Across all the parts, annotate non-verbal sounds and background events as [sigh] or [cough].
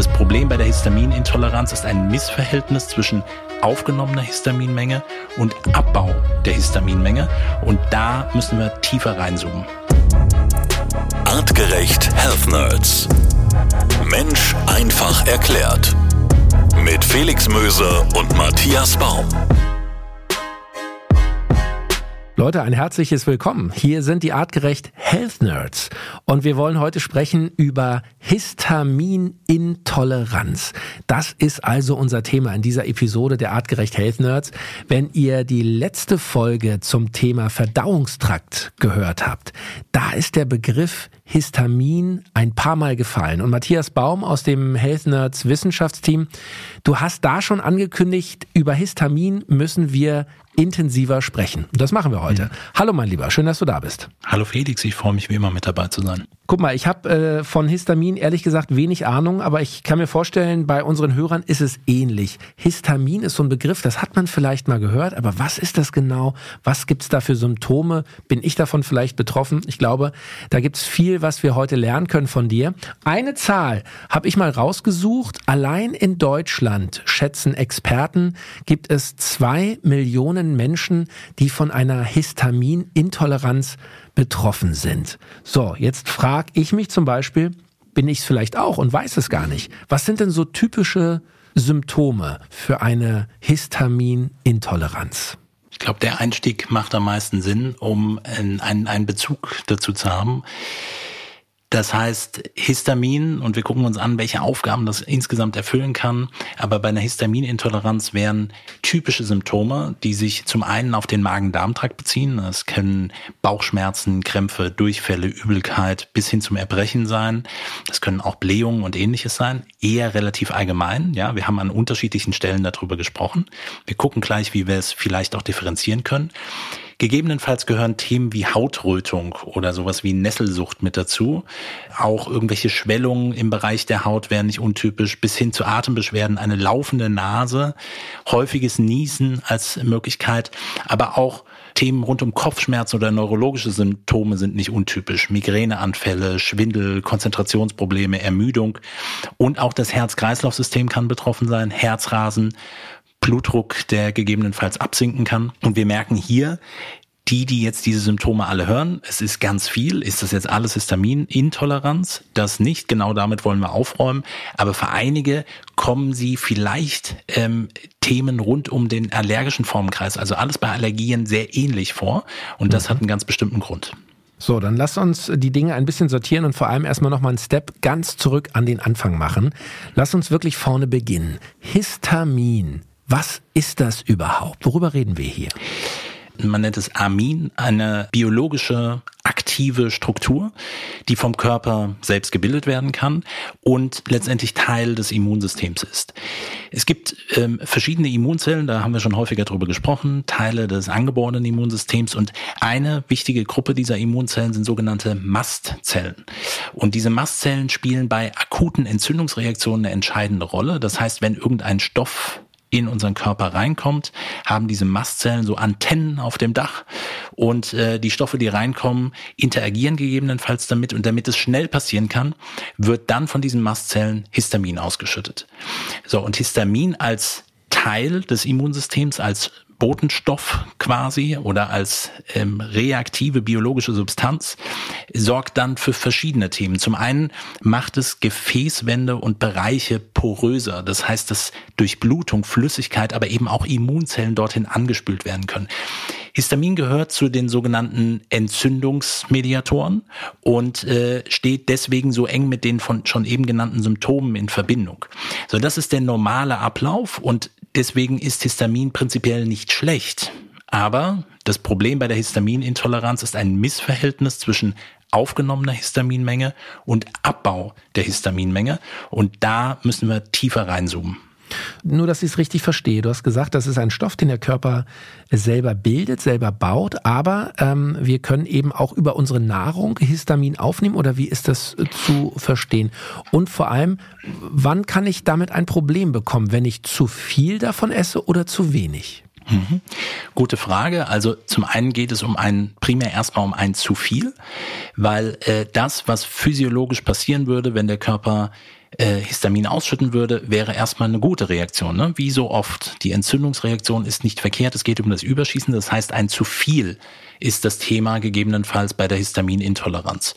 Das Problem bei der Histaminintoleranz ist ein Missverhältnis zwischen aufgenommener Histaminmenge und Abbau der Histaminmenge. Und da müssen wir tiefer reinzoomen. Artgerecht Health Nerds. Mensch einfach erklärt. Mit Felix Möser und Matthias Baum. Leute, ein herzliches Willkommen. Hier sind die artgerecht Health Nerds und wir wollen heute sprechen über Histaminintoleranz. Das ist also unser Thema in dieser Episode der artgerecht Health Nerds. Wenn ihr die letzte Folge zum Thema Verdauungstrakt gehört habt, da ist der Begriff Histamin ein paar Mal gefallen. Und Matthias Baum aus dem Health Nerds Wissenschaftsteam, du hast da schon angekündigt, über Histamin müssen wir intensiver sprechen. Das machen wir heute. Mhm. Hallo mein Lieber, schön, dass du da bist. Hallo Felix, ich freue mich wie immer mit dabei zu sein. Guck mal, ich habe äh, von Histamin ehrlich gesagt wenig Ahnung, aber ich kann mir vorstellen, bei unseren Hörern ist es ähnlich. Histamin ist so ein Begriff, das hat man vielleicht mal gehört, aber was ist das genau? Was gibt's da für Symptome? Bin ich davon vielleicht betroffen? Ich glaube, da gibt's viel, was wir heute lernen können von dir. Eine Zahl habe ich mal rausgesucht. Allein in Deutschland schätzen Experten, gibt es zwei Millionen Menschen, die von einer Histaminintoleranz betroffen sind. So, jetzt frage ich mich zum Beispiel, bin ich es vielleicht auch und weiß es gar nicht. Was sind denn so typische Symptome für eine Histaminintoleranz? Ich glaube, der Einstieg macht am meisten Sinn, um einen, einen Bezug dazu zu haben. Das heißt, Histamin, und wir gucken uns an, welche Aufgaben das insgesamt erfüllen kann. Aber bei einer Histaminintoleranz wären typische Symptome, die sich zum einen auf den Magen-Darm-Trakt beziehen. Das können Bauchschmerzen, Krämpfe, Durchfälle, Übelkeit bis hin zum Erbrechen sein. Das können auch Blähungen und ähnliches sein. Eher relativ allgemein. Ja, wir haben an unterschiedlichen Stellen darüber gesprochen. Wir gucken gleich, wie wir es vielleicht auch differenzieren können. Gegebenenfalls gehören Themen wie Hautrötung oder sowas wie Nesselsucht mit dazu. Auch irgendwelche Schwellungen im Bereich der Haut wären nicht untypisch, bis hin zu Atembeschwerden, eine laufende Nase, häufiges Niesen als Möglichkeit, aber auch Themen rund um Kopfschmerzen oder neurologische Symptome sind nicht untypisch. Migräneanfälle, Schwindel, Konzentrationsprobleme, Ermüdung und auch das Herz-Kreislauf-System kann betroffen sein, Herzrasen, Blutdruck, der gegebenenfalls absinken kann. Und wir merken hier, die, die jetzt diese Symptome alle hören, es ist ganz viel. Ist das jetzt alles Histaminintoleranz? Das nicht. Genau damit wollen wir aufräumen. Aber für einige kommen sie vielleicht ähm, Themen rund um den allergischen Formenkreis, also alles bei Allergien sehr ähnlich vor. Und das hat einen ganz bestimmten Grund. So, dann lass uns die Dinge ein bisschen sortieren und vor allem erstmal nochmal einen Step ganz zurück an den Anfang machen. Lass uns wirklich vorne beginnen. Histamin. Was ist das überhaupt? Worüber reden wir hier? Man nennt es Amin, eine biologische aktive Struktur, die vom Körper selbst gebildet werden kann und letztendlich Teil des Immunsystems ist. Es gibt ähm, verschiedene Immunzellen, da haben wir schon häufiger drüber gesprochen, Teile des angeborenen Immunsystems und eine wichtige Gruppe dieser Immunzellen sind sogenannte Mastzellen. Und diese Mastzellen spielen bei akuten Entzündungsreaktionen eine entscheidende Rolle. Das heißt, wenn irgendein Stoff in unseren Körper reinkommt, haben diese Mastzellen so Antennen auf dem Dach und äh, die Stoffe, die reinkommen, interagieren gegebenenfalls damit und damit es schnell passieren kann, wird dann von diesen Mastzellen Histamin ausgeschüttet. So und Histamin als Teil des Immunsystems, als Botenstoff quasi oder als ähm, reaktive biologische Substanz sorgt dann für verschiedene Themen. Zum einen macht es Gefäßwände und Bereiche poröser. Das heißt, dass durch Blutung, Flüssigkeit, aber eben auch Immunzellen dorthin angespült werden können. Histamin gehört zu den sogenannten Entzündungsmediatoren und äh, steht deswegen so eng mit den von schon eben genannten Symptomen in Verbindung. So, das ist der normale Ablauf und deswegen ist Histamin prinzipiell nicht schlecht. Aber das Problem bei der Histaminintoleranz ist ein Missverhältnis zwischen aufgenommener Histaminmenge und Abbau der Histaminmenge. Und da müssen wir tiefer reinzoomen. Nur, dass ich es richtig verstehe. Du hast gesagt, das ist ein Stoff, den der Körper selber bildet, selber baut, aber ähm, wir können eben auch über unsere Nahrung Histamin aufnehmen oder wie ist das äh, zu verstehen? Und vor allem, wann kann ich damit ein Problem bekommen, wenn ich zu viel davon esse oder zu wenig? Mhm. Gute Frage. Also zum einen geht es um ein primär erstmal um ein zu viel, weil äh, das, was physiologisch passieren würde, wenn der Körper äh, Histamin ausschütten würde, wäre erstmal eine gute Reaktion. Ne? Wie so oft. Die Entzündungsreaktion ist nicht verkehrt. Es geht um das Überschießen. Das heißt, ein zu viel ist das Thema gegebenenfalls bei der Histaminintoleranz.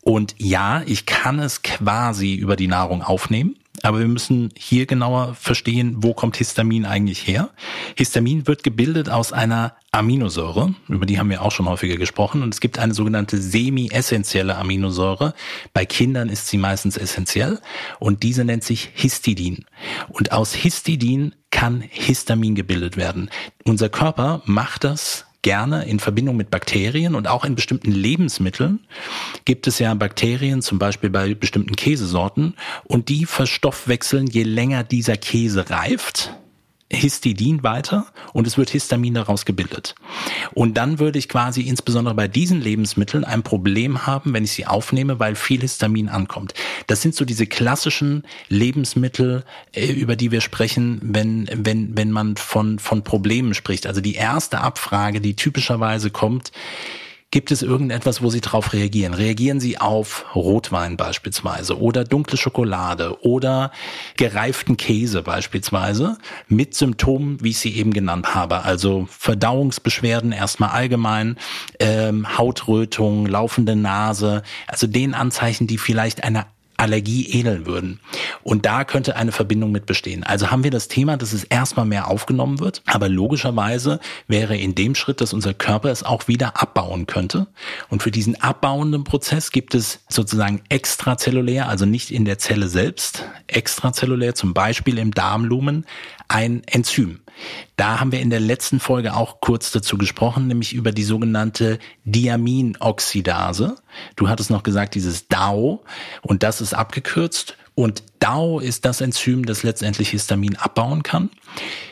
Und ja, ich kann es quasi über die Nahrung aufnehmen. Aber wir müssen hier genauer verstehen, wo kommt Histamin eigentlich her. Histamin wird gebildet aus einer Aminosäure, über die haben wir auch schon häufiger gesprochen, und es gibt eine sogenannte semi-essentielle Aminosäure. Bei Kindern ist sie meistens essentiell und diese nennt sich Histidin. Und aus Histidin kann Histamin gebildet werden. Unser Körper macht das gerne in Verbindung mit Bakterien und auch in bestimmten Lebensmitteln gibt es ja Bakterien, zum Beispiel bei bestimmten Käsesorten, und die verstoffwechseln, je länger dieser Käse reift, Histidin weiter und es wird Histamin daraus gebildet. Und dann würde ich quasi insbesondere bei diesen Lebensmitteln ein Problem haben, wenn ich sie aufnehme, weil viel Histamin ankommt. Das sind so diese klassischen Lebensmittel, äh, über die wir sprechen, wenn, wenn, wenn man von, von Problemen spricht. Also die erste Abfrage, die typischerweise kommt, Gibt es irgendetwas, wo Sie darauf reagieren? Reagieren Sie auf Rotwein beispielsweise oder dunkle Schokolade oder gereiften Käse beispielsweise mit Symptomen, wie ich sie eben genannt habe? Also Verdauungsbeschwerden erstmal allgemein, ähm, Hautrötung, laufende Nase, also den Anzeichen, die vielleicht einer Allergie ähneln würden. Und da könnte eine Verbindung mit bestehen. Also haben wir das Thema, dass es erstmal mehr aufgenommen wird, aber logischerweise wäre in dem Schritt, dass unser Körper es auch wieder abbauen könnte. Und für diesen abbauenden Prozess gibt es sozusagen extrazellulär, also nicht in der Zelle selbst, extrazellulär, zum Beispiel im Darmlumen, ein Enzym. Da haben wir in der letzten Folge auch kurz dazu gesprochen, nämlich über die sogenannte Diaminoxidase. Du hattest noch gesagt, dieses DAO, und das ist abgekürzt. Und DAO ist das Enzym, das letztendlich Histamin abbauen kann.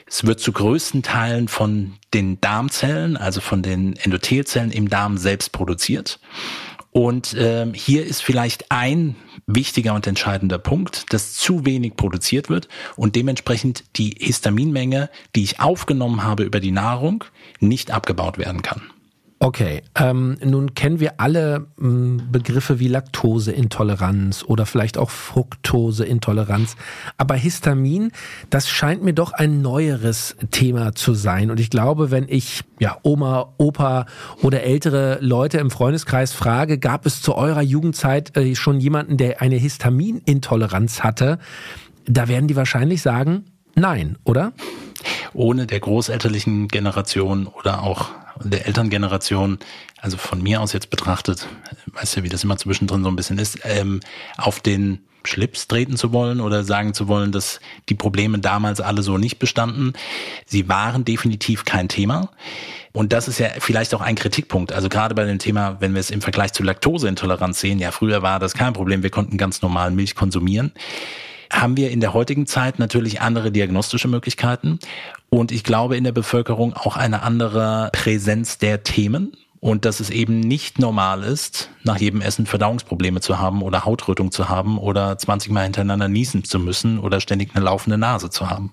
Es wird zu größten Teilen von den Darmzellen, also von den Endothelzellen im Darm selbst produziert. Und ähm, hier ist vielleicht ein wichtiger und entscheidender Punkt, dass zu wenig produziert wird und dementsprechend die Histaminmenge, die ich aufgenommen habe über die Nahrung, nicht abgebaut werden kann. Okay, ähm, nun kennen wir alle ähm, Begriffe wie Laktoseintoleranz oder vielleicht auch Fructoseintoleranz, aber Histamin, das scheint mir doch ein neueres Thema zu sein. Und ich glaube, wenn ich ja Oma, Opa oder ältere Leute im Freundeskreis frage, gab es zu eurer Jugendzeit äh, schon jemanden, der eine Histaminintoleranz hatte, da werden die wahrscheinlich sagen, nein, oder? Ohne der großelterlichen Generation oder auch der Elterngeneration, also von mir aus jetzt betrachtet, weißt ja, wie das immer zwischendrin so ein bisschen ist, ähm, auf den Schlips treten zu wollen oder sagen zu wollen, dass die Probleme damals alle so nicht bestanden. Sie waren definitiv kein Thema. Und das ist ja vielleicht auch ein Kritikpunkt. Also gerade bei dem Thema, wenn wir es im Vergleich zu Laktoseintoleranz sehen, ja, früher war das kein Problem. Wir konnten ganz normal Milch konsumieren haben wir in der heutigen Zeit natürlich andere diagnostische Möglichkeiten und ich glaube in der Bevölkerung auch eine andere Präsenz der Themen und dass es eben nicht normal ist, nach jedem Essen Verdauungsprobleme zu haben oder Hautrötung zu haben oder 20 Mal hintereinander niesen zu müssen oder ständig eine laufende Nase zu haben.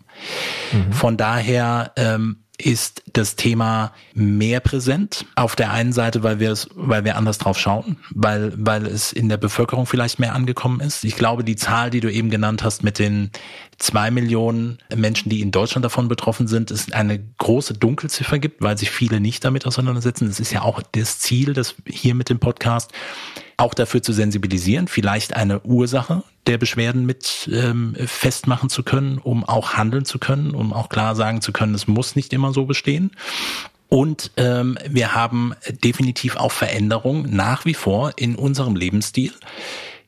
Mhm. Von daher ähm, ist das Thema mehr präsent. Auf der einen Seite, weil wir es, weil wir anders drauf schauen, weil, weil es in der Bevölkerung vielleicht mehr angekommen ist. Ich glaube, die Zahl, die du eben genannt hast mit den zwei Millionen Menschen, die in Deutschland davon betroffen sind, ist eine große Dunkelziffer gibt, weil sich viele nicht damit auseinandersetzen. Das ist ja auch das Ziel, das hier mit dem Podcast auch dafür zu sensibilisieren, vielleicht eine Ursache der Beschwerden mit ähm, festmachen zu können, um auch handeln zu können, um auch klar sagen zu können, es muss nicht immer so bestehen. Und ähm, wir haben definitiv auch Veränderungen nach wie vor in unserem Lebensstil.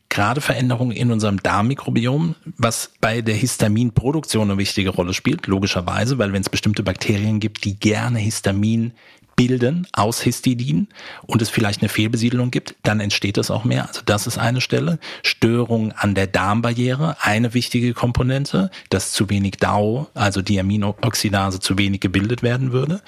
Gerade Veränderungen in unserem Darmmikrobiom, was bei der Histaminproduktion eine wichtige Rolle spielt, logischerweise, weil wenn es bestimmte Bakterien gibt, die gerne Histamin bilden aus Histidin und es vielleicht eine Fehlbesiedelung gibt, dann entsteht das auch mehr. Also das ist eine Stelle. Störung an der Darmbarriere, eine wichtige Komponente, dass zu wenig DAO, also Diaminoxidase, zu wenig gebildet werden würde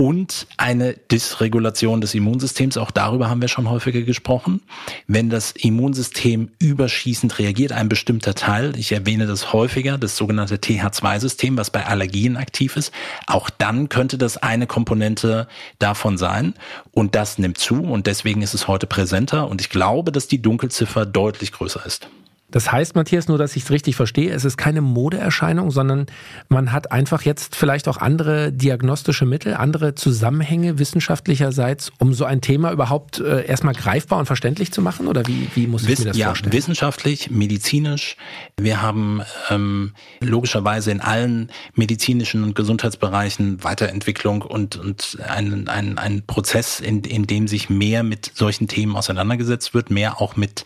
und eine Dysregulation des Immunsystems. Auch darüber haben wir schon häufiger gesprochen. Wenn das Immunsystem überschießend reagiert, ein bestimmter Teil, ich erwähne das häufiger, das sogenannte TH2-System, was bei Allergien aktiv ist, auch dann könnte das eine Komponente davon sein. Und das nimmt zu und deswegen ist es heute präsenter. Und ich glaube, dass die Dunkelziffer deutlich größer ist. Das heißt, Matthias, nur dass ich es richtig verstehe, es ist keine Modeerscheinung, sondern man hat einfach jetzt vielleicht auch andere diagnostische Mittel, andere Zusammenhänge wissenschaftlicherseits, um so ein Thema überhaupt äh, erstmal greifbar und verständlich zu machen? Oder wie, wie muss ich Wiss, mir das ja, vorstellen? Wissenschaftlich, medizinisch. Wir haben ähm, logischerweise in allen medizinischen und Gesundheitsbereichen Weiterentwicklung und, und einen, einen, einen Prozess, in, in dem sich mehr mit solchen Themen auseinandergesetzt wird, mehr auch mit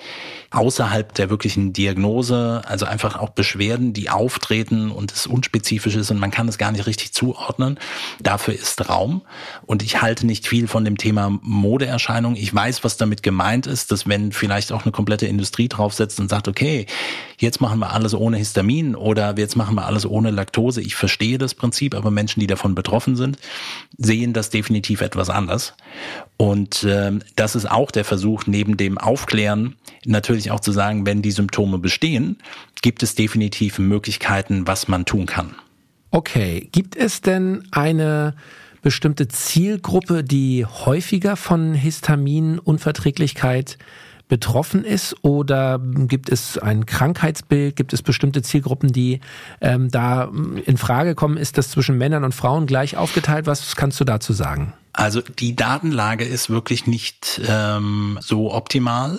außerhalb der wirklichen Diagnose, also einfach auch Beschwerden, die auftreten und es unspezifisch ist und man kann es gar nicht richtig zuordnen. Dafür ist Raum. Und ich halte nicht viel von dem Thema Modeerscheinung. Ich weiß, was damit gemeint ist, dass wenn vielleicht auch eine komplette Industrie draufsetzt und sagt, okay, jetzt machen wir alles ohne Histamin oder jetzt machen wir alles ohne Laktose. Ich verstehe das Prinzip, aber Menschen, die davon betroffen sind, sehen das definitiv etwas anders. Und äh, das ist auch der Versuch, neben dem Aufklären natürlich auch zu sagen, wenn die Symptome bestehen, gibt es definitiv Möglichkeiten, was man tun kann. Okay, gibt es denn eine bestimmte Zielgruppe, die häufiger von Histaminunverträglichkeit betroffen ist oder gibt es ein Krankheitsbild, gibt es bestimmte Zielgruppen, die ähm, da in Frage kommen? Ist das zwischen Männern und Frauen gleich aufgeteilt? Was kannst du dazu sagen? Also die Datenlage ist wirklich nicht ähm, so optimal.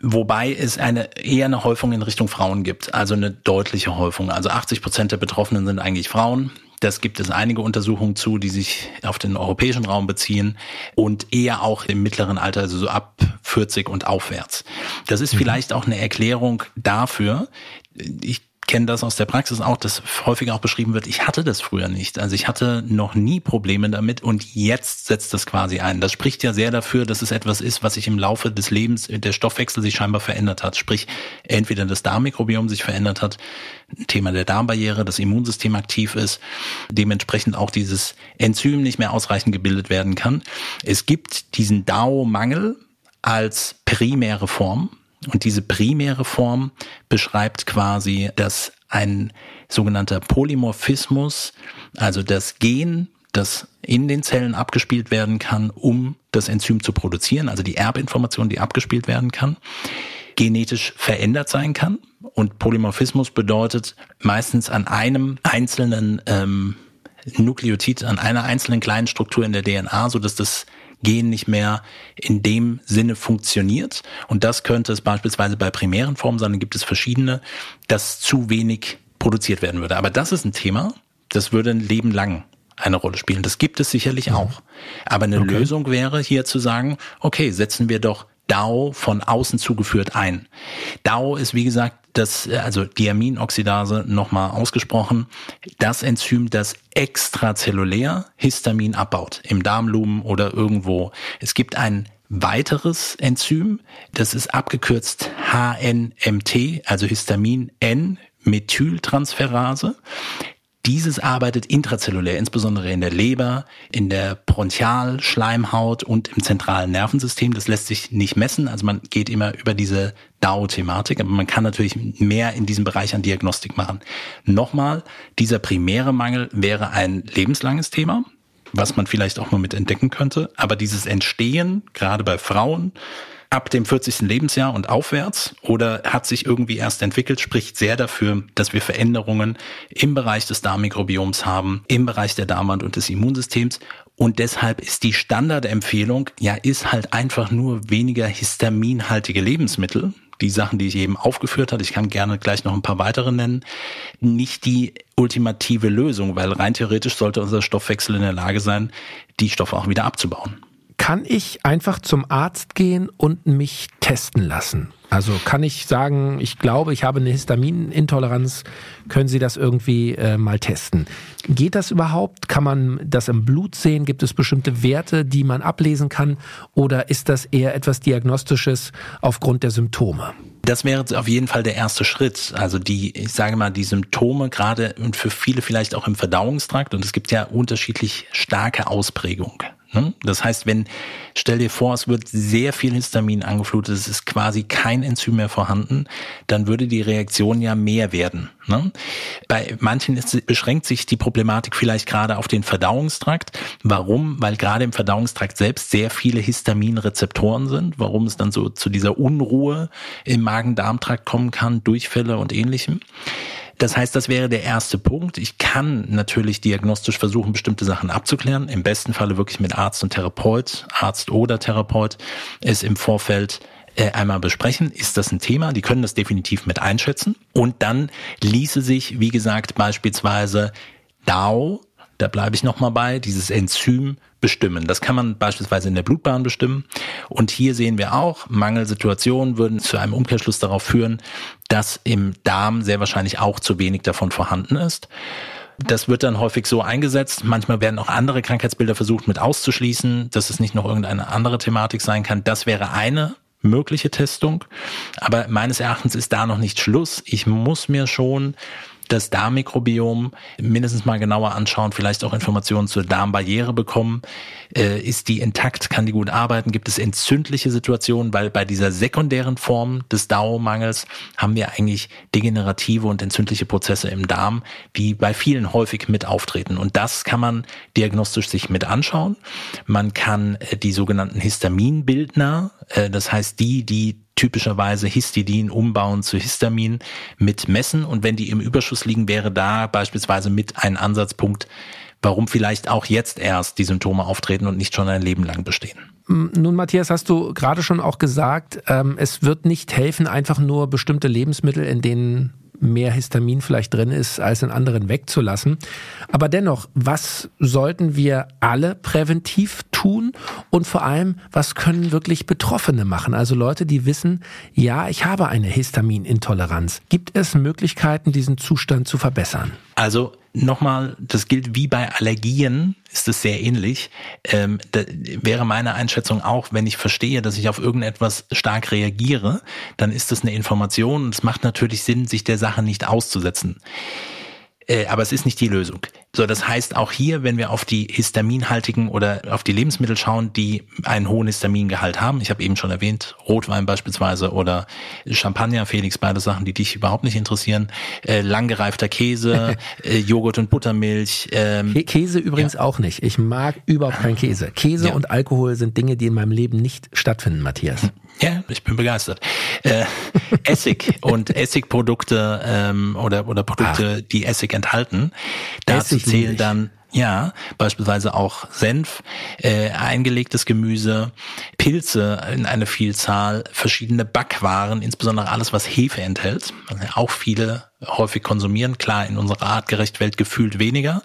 Wobei es eine eher eine Häufung in Richtung Frauen gibt, also eine deutliche Häufung. Also 80 Prozent der Betroffenen sind eigentlich Frauen. Das gibt es einige Untersuchungen zu, die sich auf den europäischen Raum beziehen und eher auch im mittleren Alter, also so ab 40 und aufwärts. Das ist mhm. vielleicht auch eine Erklärung dafür. Ich kenne das aus der Praxis auch, dass häufig auch beschrieben wird, ich hatte das früher nicht. Also ich hatte noch nie Probleme damit und jetzt setzt das quasi ein. Das spricht ja sehr dafür, dass es etwas ist, was sich im Laufe des Lebens, der Stoffwechsel sich scheinbar verändert hat. Sprich, entweder das Darmmikrobiom sich verändert hat, Thema der Darmbarriere, das Immunsystem aktiv ist, dementsprechend auch dieses Enzym nicht mehr ausreichend gebildet werden kann. Es gibt diesen DAO-Mangel als primäre Form und diese primäre Form beschreibt quasi, dass ein sogenannter Polymorphismus, also das Gen, das in den Zellen abgespielt werden kann, um das Enzym zu produzieren, also die Erbinformation, die abgespielt werden kann, genetisch verändert sein kann. Und Polymorphismus bedeutet meistens an einem einzelnen ähm, Nukleotid, an einer einzelnen kleinen Struktur in der DNA, so dass das Gen nicht mehr in dem Sinne funktioniert. Und das könnte es beispielsweise bei primären Formen sein, dann gibt es verschiedene, dass zu wenig produziert werden würde. Aber das ist ein Thema, das würde ein Leben lang eine Rolle spielen. Das gibt es sicherlich mhm. auch. Aber eine okay. Lösung wäre hier zu sagen, okay, setzen wir doch DAO von außen zugeführt ein. DAO ist wie gesagt das, also Diaminoxidase nochmal ausgesprochen, das Enzym, das extrazellulär Histamin abbaut, im Darmlumen oder irgendwo. Es gibt ein weiteres Enzym, das ist abgekürzt HNMT, also Histamin N Methyltransferase. Dieses arbeitet intrazellulär, insbesondere in der Leber, in der Bronchialschleimhaut und im zentralen Nervensystem. Das lässt sich nicht messen. Also man geht immer über diese DAO-Thematik, aber man kann natürlich mehr in diesem Bereich an Diagnostik machen. Nochmal, dieser primäre Mangel wäre ein lebenslanges Thema was man vielleicht auch mal mit entdecken könnte. Aber dieses Entstehen, gerade bei Frauen, ab dem 40. Lebensjahr und aufwärts oder hat sich irgendwie erst entwickelt, spricht sehr dafür, dass wir Veränderungen im Bereich des Darmmikrobioms haben, im Bereich der Darmwand und des Immunsystems. Und deshalb ist die Standardempfehlung, ja, ist halt einfach nur weniger histaminhaltige Lebensmittel. Die Sachen, die ich eben aufgeführt habe, ich kann gerne gleich noch ein paar weitere nennen, nicht die ultimative Lösung, weil rein theoretisch sollte unser Stoffwechsel in der Lage sein, die Stoffe auch wieder abzubauen kann ich einfach zum Arzt gehen und mich testen lassen? Also kann ich sagen, ich glaube, ich habe eine Histaminintoleranz, können Sie das irgendwie äh, mal testen? Geht das überhaupt? Kann man das im Blut sehen? Gibt es bestimmte Werte, die man ablesen kann? Oder ist das eher etwas Diagnostisches aufgrund der Symptome? Das wäre auf jeden Fall der erste Schritt. Also die, ich sage mal, die Symptome gerade und für viele vielleicht auch im Verdauungstrakt und es gibt ja unterschiedlich starke Ausprägung. Ne? Das heißt, wenn, stell dir vor, es wird sehr viel Histamin angeflutet, es ist quasi kein Enzym mehr vorhanden, dann würde die Reaktion ja mehr werden. Ne? Bei manchen ist, beschränkt sich die Problematik vielleicht gerade auf den Verdauungstrakt. Warum? Weil gerade im Verdauungstrakt selbst sehr viele Histaminrezeptoren sind, warum es dann so zu dieser Unruhe im Magen-Darm-Trakt kommen kann, Durchfälle und ähnlichem. Das heißt, das wäre der erste Punkt. Ich kann natürlich diagnostisch versuchen, bestimmte Sachen abzuklären. Im besten Falle wirklich mit Arzt und Therapeut, Arzt oder Therapeut, es im Vorfeld äh, einmal besprechen. Ist das ein Thema? Die können das definitiv mit einschätzen. Und dann ließe sich, wie gesagt, beispielsweise DAO, da bleibe ich nochmal bei, dieses Enzym bestimmen. Das kann man beispielsweise in der Blutbahn bestimmen. Und hier sehen wir auch, Mangelsituationen würden zu einem Umkehrschluss darauf führen, dass im Darm sehr wahrscheinlich auch zu wenig davon vorhanden ist. Das wird dann häufig so eingesetzt. Manchmal werden auch andere Krankheitsbilder versucht mit auszuschließen, dass es nicht noch irgendeine andere Thematik sein kann. Das wäre eine mögliche Testung. Aber meines Erachtens ist da noch nicht Schluss. Ich muss mir schon das Darmmikrobiom mindestens mal genauer anschauen, vielleicht auch Informationen zur Darmbarriere bekommen. Äh, ist die intakt? Kann die gut arbeiten? Gibt es entzündliche Situationen? Weil bei dieser sekundären Form des Dauermangels haben wir eigentlich degenerative und entzündliche Prozesse im Darm, die bei vielen häufig mit auftreten. Und das kann man diagnostisch sich mit anschauen. Man kann äh, die sogenannten Histaminbildner, äh, das heißt die, die typischerweise Histidin umbauen zu Histamin mit messen. Und wenn die im Überschuss liegen, wäre da beispielsweise mit ein Ansatzpunkt, warum vielleicht auch jetzt erst die Symptome auftreten und nicht schon ein Leben lang bestehen. Nun, Matthias, hast du gerade schon auch gesagt, ähm, es wird nicht helfen, einfach nur bestimmte Lebensmittel, in denen mehr Histamin vielleicht drin ist, als in anderen wegzulassen. Aber dennoch, was sollten wir alle präventiv tun? Und vor allem, was können wirklich Betroffene machen? Also Leute, die wissen, ja, ich habe eine Histaminintoleranz. Gibt es Möglichkeiten, diesen Zustand zu verbessern? Also nochmal, das gilt wie bei Allergien, ist es sehr ähnlich. Ähm, wäre meine Einschätzung auch, wenn ich verstehe, dass ich auf irgendetwas stark reagiere, dann ist das eine Information und es macht natürlich Sinn, sich der Sache nicht auszusetzen. Äh, aber es ist nicht die Lösung. So, das heißt auch hier, wenn wir auf die histaminhaltigen oder auf die Lebensmittel schauen, die einen hohen Histamingehalt haben, ich habe eben schon erwähnt, Rotwein beispielsweise oder Champagner, Felix, beide Sachen, die dich überhaupt nicht interessieren, äh, langgereifter Käse, [laughs] äh, Joghurt und Buttermilch. Ähm, Käse übrigens ja. auch nicht. Ich mag überhaupt keinen Käse. Käse ja. und Alkohol sind Dinge, die in meinem Leben nicht stattfinden, Matthias. [laughs] Ja, ich bin begeistert. Äh, [laughs] Essig und Essigprodukte ähm, oder, oder Produkte, Ach. die Essig enthalten. Dazu zählen dann ja, beispielsweise auch Senf, äh, eingelegtes Gemüse, Pilze in eine Vielzahl, verschiedene Backwaren, insbesondere alles, was Hefe enthält, auch viele häufig konsumieren. Klar, in unserer artgerecht Welt gefühlt weniger.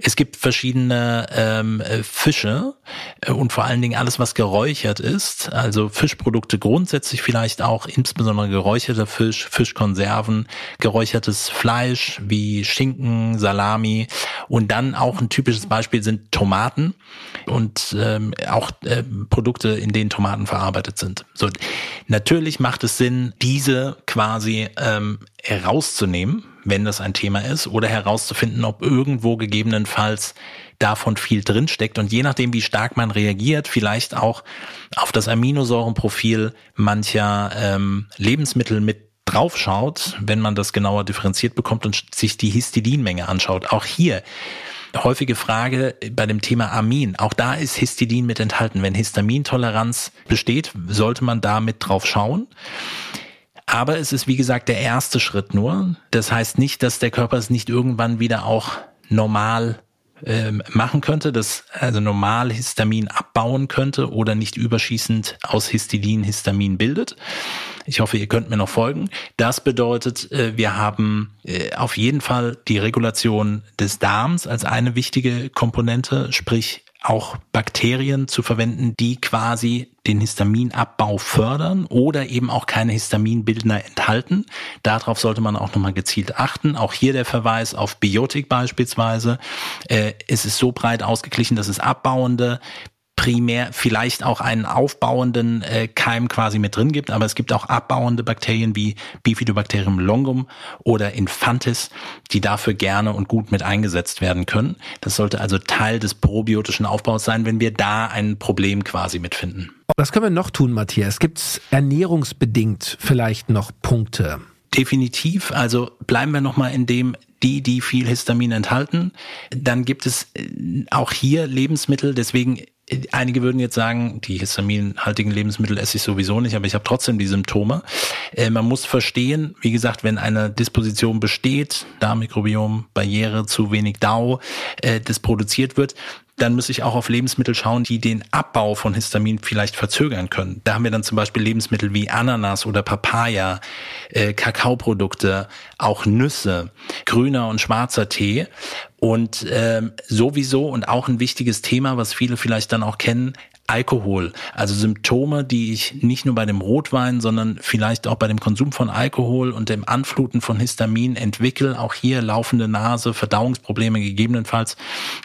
Es gibt verschiedene ähm, äh, Fische äh, und vor allen Dingen alles, was geräuchert ist. Also Fischprodukte grundsätzlich vielleicht auch, insbesondere geräucherter Fisch, Fischkonserven, geräuchertes Fleisch wie Schinken, Salami und dann auch ein typisches Beispiel sind Tomaten und ähm, auch äh, Produkte, in denen Tomaten verarbeitet sind. So, natürlich macht es Sinn, diese quasi ähm, herauszunehmen, wenn das ein Thema ist, oder herauszufinden, ob irgendwo gegebenenfalls davon viel drinsteckt und je nachdem, wie stark man reagiert, vielleicht auch auf das Aminosäurenprofil mancher ähm, Lebensmittel mit draufschaut, wenn man das genauer differenziert bekommt und sich die Histidinmenge anschaut. Auch hier häufige Frage bei dem Thema Amin. Auch da ist Histidin mit enthalten. Wenn Histamintoleranz besteht, sollte man da mit drauf schauen. Aber es ist, wie gesagt, der erste Schritt nur. Das heißt nicht, dass der Körper es nicht irgendwann wieder auch normal ähm, machen könnte, das also normal Histamin abbauen könnte oder nicht überschießend aus Histidin Histamin bildet. Ich hoffe, ihr könnt mir noch folgen. Das bedeutet, äh, wir haben äh, auf jeden Fall die Regulation des Darms als eine wichtige Komponente, sprich auch Bakterien zu verwenden, die quasi den Histaminabbau fördern oder eben auch keine Histaminbildner enthalten. Darauf sollte man auch nochmal gezielt achten. Auch hier der Verweis auf Biotik beispielsweise. Äh, es ist so breit ausgeglichen, dass es abbauende primär vielleicht auch einen aufbauenden äh, Keim quasi mit drin gibt, aber es gibt auch abbauende Bakterien wie Bifidobacterium longum oder Infantis, die dafür gerne und gut mit eingesetzt werden können. Das sollte also Teil des probiotischen Aufbaus sein, wenn wir da ein Problem quasi mitfinden. Was können wir noch tun, Matthias? Gibt es ernährungsbedingt vielleicht noch Punkte? Definitiv. Also bleiben wir nochmal in dem, die, die viel Histamin enthalten. Dann gibt es äh, auch hier Lebensmittel, deswegen Einige würden jetzt sagen, die histaminhaltigen Lebensmittel esse ich sowieso nicht, aber ich habe trotzdem die Symptome. Äh, man muss verstehen, wie gesagt, wenn eine Disposition besteht, Darmmikrobiom, Barriere, zu wenig DAO, äh, das produziert wird, dann muss ich auch auf Lebensmittel schauen, die den Abbau von Histamin vielleicht verzögern können. Da haben wir dann zum Beispiel Lebensmittel wie Ananas oder Papaya, äh, Kakaoprodukte, auch Nüsse, grüner und schwarzer Tee. Und ähm, sowieso und auch ein wichtiges Thema, was viele vielleicht dann auch kennen, Alkohol. Also Symptome, die ich nicht nur bei dem Rotwein, sondern vielleicht auch bei dem Konsum von Alkohol und dem Anfluten von Histamin entwickle. Auch hier laufende Nase, Verdauungsprobleme gegebenenfalls,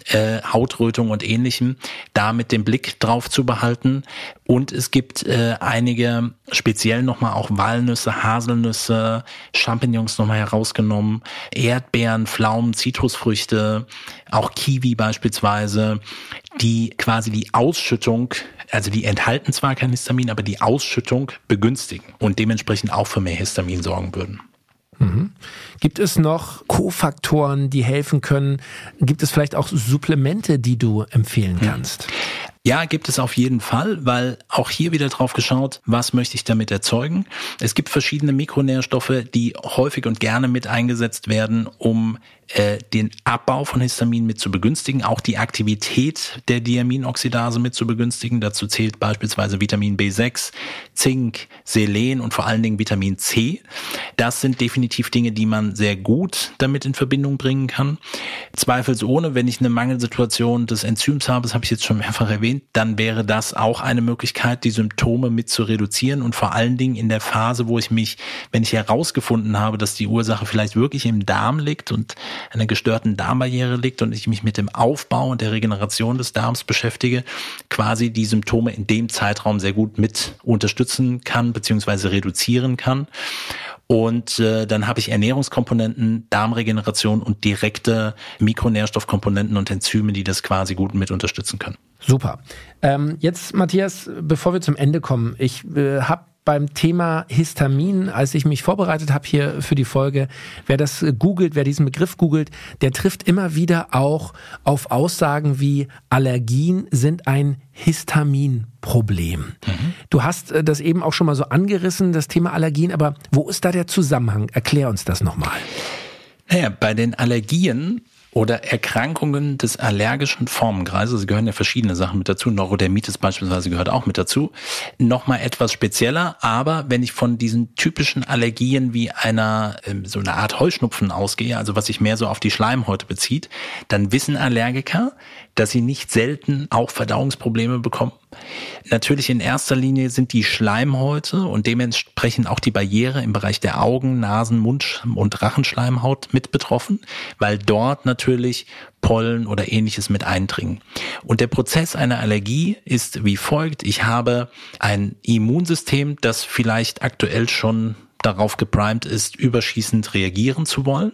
äh, Hautrötung und ähnlichem. Da mit dem Blick drauf zu behalten. Und es gibt äh, einige, speziell nochmal auch Walnüsse, Haselnüsse, Champignons nochmal herausgenommen, Erdbeeren, Pflaumen, Zitrusfrüchte, auch Kiwi beispielsweise, die quasi die Ausschüttung, also die enthalten zwar kein Histamin, aber die Ausschüttung begünstigen und dementsprechend auch für mehr Histamin sorgen würden. Mhm. Gibt es noch Kofaktoren, die helfen können? Gibt es vielleicht auch Supplemente, die du empfehlen kannst? Ja, gibt es auf jeden Fall, weil auch hier wieder drauf geschaut, was möchte ich damit erzeugen. Es gibt verschiedene Mikronährstoffe, die häufig und gerne mit eingesetzt werden, um den Abbau von Histamin mit zu begünstigen, auch die Aktivität der Diaminoxidase mit zu begünstigen. Dazu zählt beispielsweise Vitamin B6, Zink, Selen und vor allen Dingen Vitamin C. Das sind definitiv Dinge, die man sehr gut damit in Verbindung bringen kann. Zweifelsohne, wenn ich eine Mangelsituation des Enzyms habe, das habe ich jetzt schon mehrfach erwähnt, dann wäre das auch eine Möglichkeit, die Symptome mit zu reduzieren und vor allen Dingen in der Phase, wo ich mich, wenn ich herausgefunden habe, dass die Ursache vielleicht wirklich im Darm liegt und einer gestörten Darmbarriere liegt und ich mich mit dem Aufbau und der Regeneration des Darms beschäftige, quasi die Symptome in dem Zeitraum sehr gut mit unterstützen kann beziehungsweise reduzieren kann. Und äh, dann habe ich Ernährungskomponenten, Darmregeneration und direkte Mikronährstoffkomponenten und Enzyme, die das quasi gut mit unterstützen können. Super. Ähm, jetzt, Matthias, bevor wir zum Ende kommen, ich äh, habe beim Thema Histamin, als ich mich vorbereitet habe hier für die Folge, wer das googelt, wer diesen Begriff googelt, der trifft immer wieder auch auf Aussagen wie Allergien sind ein Histaminproblem. Mhm. Du hast äh, das eben auch schon mal so angerissen, das Thema Allergien, aber wo ist da der Zusammenhang? Erklär uns das nochmal. Naja, bei den Allergien oder Erkrankungen des allergischen Formenkreises, es gehören ja verschiedene Sachen mit dazu, Neurodermitis beispielsweise gehört auch mit dazu, nochmal etwas spezieller, aber wenn ich von diesen typischen Allergien wie einer, ähm, so eine Art Heuschnupfen ausgehe, also was sich mehr so auf die Schleimhäute bezieht, dann wissen Allergiker, dass sie nicht selten auch Verdauungsprobleme bekommen. Natürlich in erster Linie sind die Schleimhäute und dementsprechend auch die Barriere im Bereich der Augen, Nasen, Mund und Rachenschleimhaut mit betroffen, weil dort natürlich Pollen oder ähnliches mit eindringen. Und der Prozess einer Allergie ist wie folgt. Ich habe ein Immunsystem, das vielleicht aktuell schon darauf geprimed ist, überschießend reagieren zu wollen.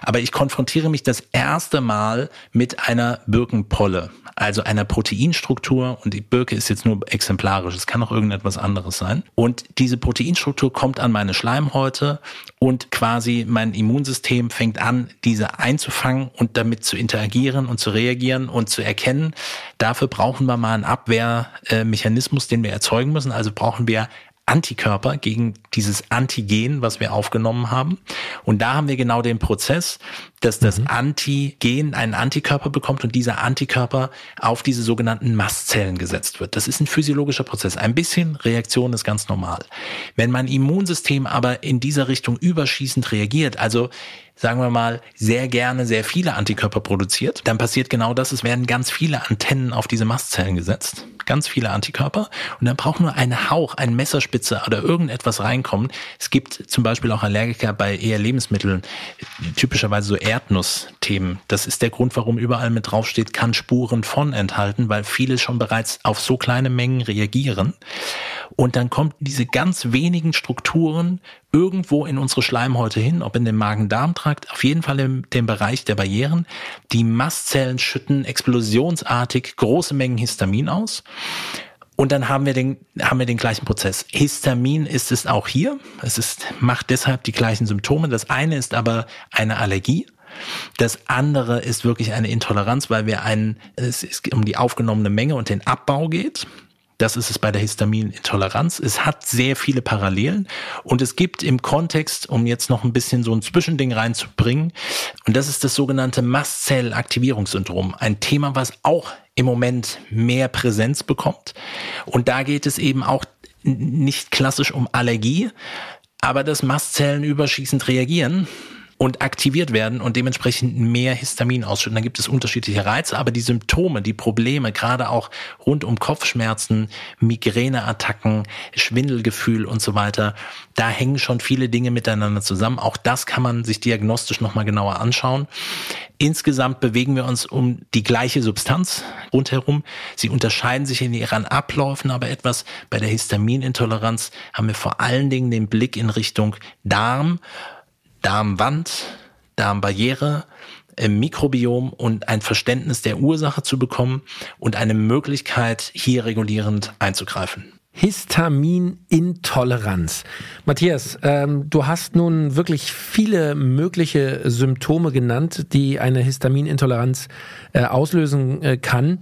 Aber ich konfrontiere mich das erste Mal mit einer Birkenpolle, also einer Proteinstruktur. Und die Birke ist jetzt nur exemplarisch. Es kann auch irgendetwas anderes sein. Und diese Proteinstruktur kommt an meine Schleimhäute und quasi mein Immunsystem fängt an, diese einzufangen und damit zu interagieren und zu reagieren und zu erkennen. Dafür brauchen wir mal einen Abwehrmechanismus, den wir erzeugen müssen. Also brauchen wir Antikörper gegen dieses Antigen, was wir aufgenommen haben. Und da haben wir genau den Prozess, dass das mhm. Antigen einen Antikörper bekommt und dieser Antikörper auf diese sogenannten Mastzellen gesetzt wird. Das ist ein physiologischer Prozess. Ein bisschen Reaktion ist ganz normal. Wenn mein Immunsystem aber in dieser Richtung überschießend reagiert, also sagen wir mal, sehr gerne sehr viele Antikörper produziert, dann passiert genau das. Es werden ganz viele Antennen auf diese Mastzellen gesetzt. Ganz viele Antikörper. Und dann braucht nur ein Hauch, ein Messerspitze oder irgendetwas reinkommen. Es gibt zum Beispiel auch Allergiker bei eher Lebensmitteln, typischerweise so Erdnussthemen. Das ist der Grund, warum überall mit draufsteht, kann Spuren von enthalten, weil viele schon bereits auf so kleine Mengen reagieren. Und dann kommt diese ganz wenigen Strukturen irgendwo in unsere Schleimhäute hin, ob in den Magen-Darm-Trakt, auf jeden Fall in dem Bereich der Barrieren. Die Mastzellen schütten explosionsartig große Mengen Histamin aus. Und dann haben wir den, haben wir den gleichen Prozess. Histamin ist es auch hier. Es ist, macht deshalb die gleichen Symptome. Das eine ist aber eine Allergie. Das andere ist wirklich eine Intoleranz, weil wir einen, es ist um die aufgenommene Menge und den Abbau geht. Das ist es bei der Histaminintoleranz. Es hat sehr viele Parallelen und es gibt im Kontext, um jetzt noch ein bisschen so ein Zwischending reinzubringen, und das ist das sogenannte Mastzellaktivierungssyndrom. Ein Thema, was auch im Moment mehr Präsenz bekommt. Und da geht es eben auch nicht klassisch um Allergie, aber dass Mastzellen überschießend reagieren und aktiviert werden und dementsprechend mehr Histamin ausschütten. Dann gibt es unterschiedliche Reize, aber die Symptome, die Probleme, gerade auch rund um Kopfschmerzen, Migräneattacken, Schwindelgefühl und so weiter, da hängen schon viele Dinge miteinander zusammen. Auch das kann man sich diagnostisch nochmal genauer anschauen. Insgesamt bewegen wir uns um die gleiche Substanz rundherum. Sie unterscheiden sich in ihren Abläufen, aber etwas bei der Histaminintoleranz haben wir vor allen Dingen den Blick in Richtung Darm Darmwand, Darmbarriere, im Mikrobiom und ein Verständnis der Ursache zu bekommen und eine Möglichkeit, hier regulierend einzugreifen. Histaminintoleranz. Matthias, ähm, du hast nun wirklich viele mögliche Symptome genannt, die eine Histaminintoleranz äh, auslösen äh, kann.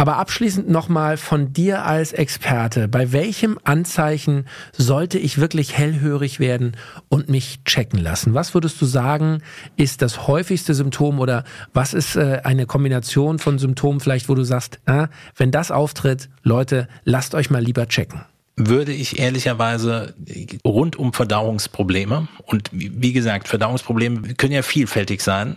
Aber abschließend nochmal von dir als Experte. Bei welchem Anzeichen sollte ich wirklich hellhörig werden und mich checken lassen? Was würdest du sagen, ist das häufigste Symptom oder was ist äh, eine Kombination von Symptomen vielleicht, wo du sagst, äh, wenn das auftritt, Leute, lasst euch mal lieber checken? würde ich ehrlicherweise rund um Verdauungsprobleme und wie gesagt, Verdauungsprobleme können ja vielfältig sein,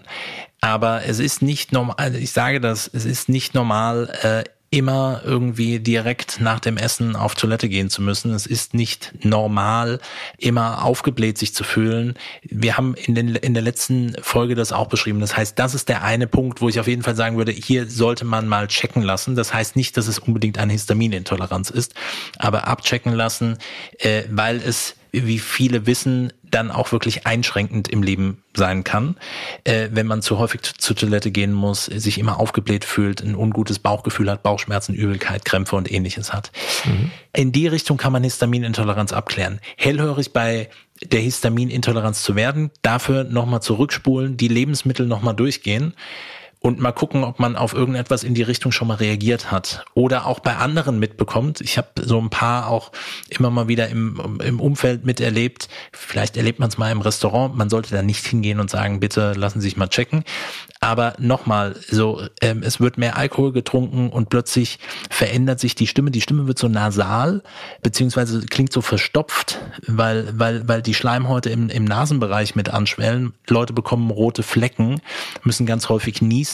aber es ist nicht normal, also ich sage das, es ist nicht normal, äh, immer irgendwie direkt nach dem Essen auf Toilette gehen zu müssen. Es ist nicht normal, immer aufgebläht sich zu fühlen. Wir haben in, den, in der letzten Folge das auch beschrieben. Das heißt, das ist der eine Punkt, wo ich auf jeden Fall sagen würde, hier sollte man mal checken lassen. Das heißt nicht, dass es unbedingt eine Histaminintoleranz ist, aber abchecken lassen, äh, weil es wie viele wissen, dann auch wirklich einschränkend im Leben sein kann, äh, wenn man zu häufig zur Toilette gehen muss, sich immer aufgebläht fühlt, ein ungutes Bauchgefühl hat, Bauchschmerzen, Übelkeit, Krämpfe und ähnliches hat. Mhm. In die Richtung kann man Histaminintoleranz abklären. Hellhörig bei der Histaminintoleranz zu werden, dafür nochmal zurückspulen, die Lebensmittel nochmal durchgehen und mal gucken, ob man auf irgendetwas in die Richtung schon mal reagiert hat oder auch bei anderen mitbekommt. Ich habe so ein paar auch immer mal wieder im, im Umfeld miterlebt. Vielleicht erlebt man es mal im Restaurant. Man sollte da nicht hingehen und sagen, bitte lassen Sie sich mal checken. Aber nochmal, so ähm, es wird mehr Alkohol getrunken und plötzlich verändert sich die Stimme. Die Stimme wird so nasal beziehungsweise klingt so verstopft, weil weil weil die Schleimhäute im, im Nasenbereich mit anschwellen. Leute bekommen rote Flecken, müssen ganz häufig niesen.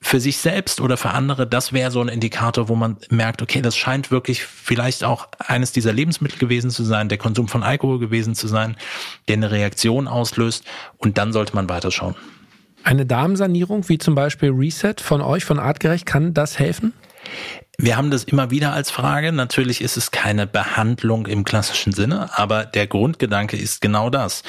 Für sich selbst oder für andere, das wäre so ein Indikator, wo man merkt, okay, das scheint wirklich vielleicht auch eines dieser Lebensmittel gewesen zu sein, der Konsum von Alkohol gewesen zu sein, der eine Reaktion auslöst. Und dann sollte man weiterschauen. Eine Darmsanierung, wie zum Beispiel Reset von euch, von Artgerecht, kann das helfen? Wir haben das immer wieder als Frage. Natürlich ist es keine Behandlung im klassischen Sinne, aber der Grundgedanke ist genau das.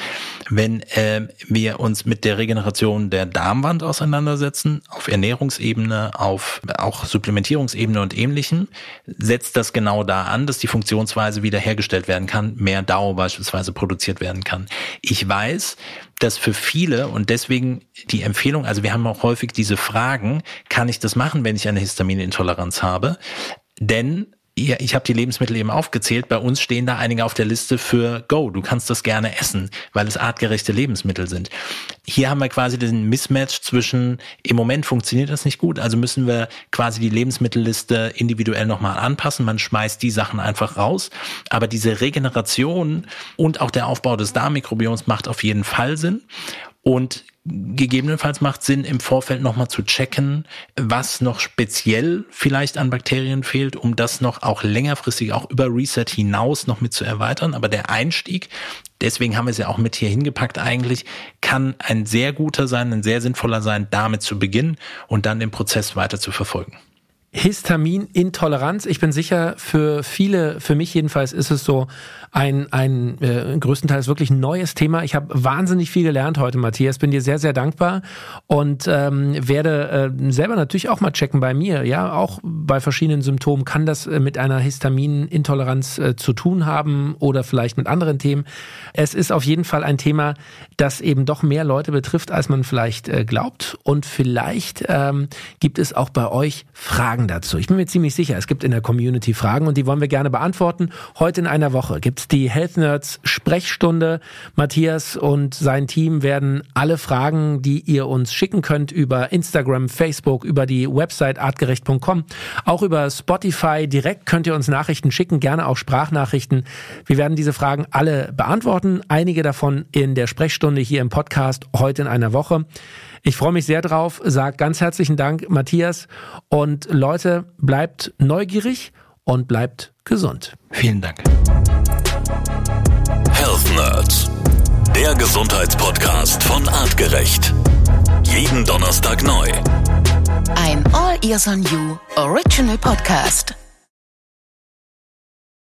Wenn äh, wir uns mit der Regeneration der Darmwand auseinandersetzen, auf Ernährungsebene, auf auch Supplementierungsebene und ähnlichen, setzt das genau da an, dass die Funktionsweise wiederhergestellt werden kann, mehr DAO beispielsweise produziert werden kann. Ich weiß, dass für viele und deswegen die Empfehlung, also wir haben auch häufig diese Fragen, kann ich das machen, wenn ich eine Histaminintoleranz habe? Denn ja, ich habe die Lebensmittel eben aufgezählt. Bei uns stehen da einige auf der Liste für Go. Du kannst das gerne essen, weil es artgerechte Lebensmittel sind. Hier haben wir quasi den Mismatch zwischen, im Moment funktioniert das nicht gut, also müssen wir quasi die Lebensmittelliste individuell nochmal anpassen. Man schmeißt die Sachen einfach raus. Aber diese Regeneration und auch der Aufbau des Darmmikrobioms macht auf jeden Fall Sinn. Und gegebenenfalls macht Sinn, im Vorfeld nochmal zu checken, was noch speziell vielleicht an Bakterien fehlt, um das noch auch längerfristig, auch über Reset hinaus noch mit zu erweitern. Aber der Einstieg, deswegen haben wir es ja auch mit hier hingepackt eigentlich, kann ein sehr guter sein, ein sehr sinnvoller sein, damit zu beginnen und dann den Prozess weiter zu verfolgen. Histaminintoleranz. Ich bin sicher, für viele, für mich jedenfalls ist es so ein, ein äh, größtenteils wirklich neues Thema. Ich habe wahnsinnig viel gelernt heute, Matthias. Bin dir sehr, sehr dankbar und ähm, werde äh, selber natürlich auch mal checken bei mir. Ja, auch bei verschiedenen Symptomen kann das äh, mit einer Histaminintoleranz äh, zu tun haben oder vielleicht mit anderen Themen. Es ist auf jeden Fall ein Thema, das eben doch mehr Leute betrifft, als man vielleicht äh, glaubt. Und vielleicht ähm, gibt es auch bei euch Fragen Fragen dazu. Ich bin mir ziemlich sicher, es gibt in der Community Fragen und die wollen wir gerne beantworten. Heute in einer Woche gibt es die Health Nerds Sprechstunde. Matthias und sein Team werden alle Fragen, die ihr uns schicken könnt, über Instagram, Facebook, über die Website artgerecht.com, auch über Spotify direkt könnt ihr uns Nachrichten schicken, gerne auch Sprachnachrichten. Wir werden diese Fragen alle beantworten. Einige davon in der Sprechstunde hier im Podcast heute in einer Woche. Ich freue mich sehr drauf. Sag ganz herzlichen Dank, Matthias. Und Leute, bleibt neugierig und bleibt gesund. Vielen Dank. Health Nerds, der Gesundheitspodcast von Artgerecht. Jeden Donnerstag neu. Ein All Ears on You Original Podcast.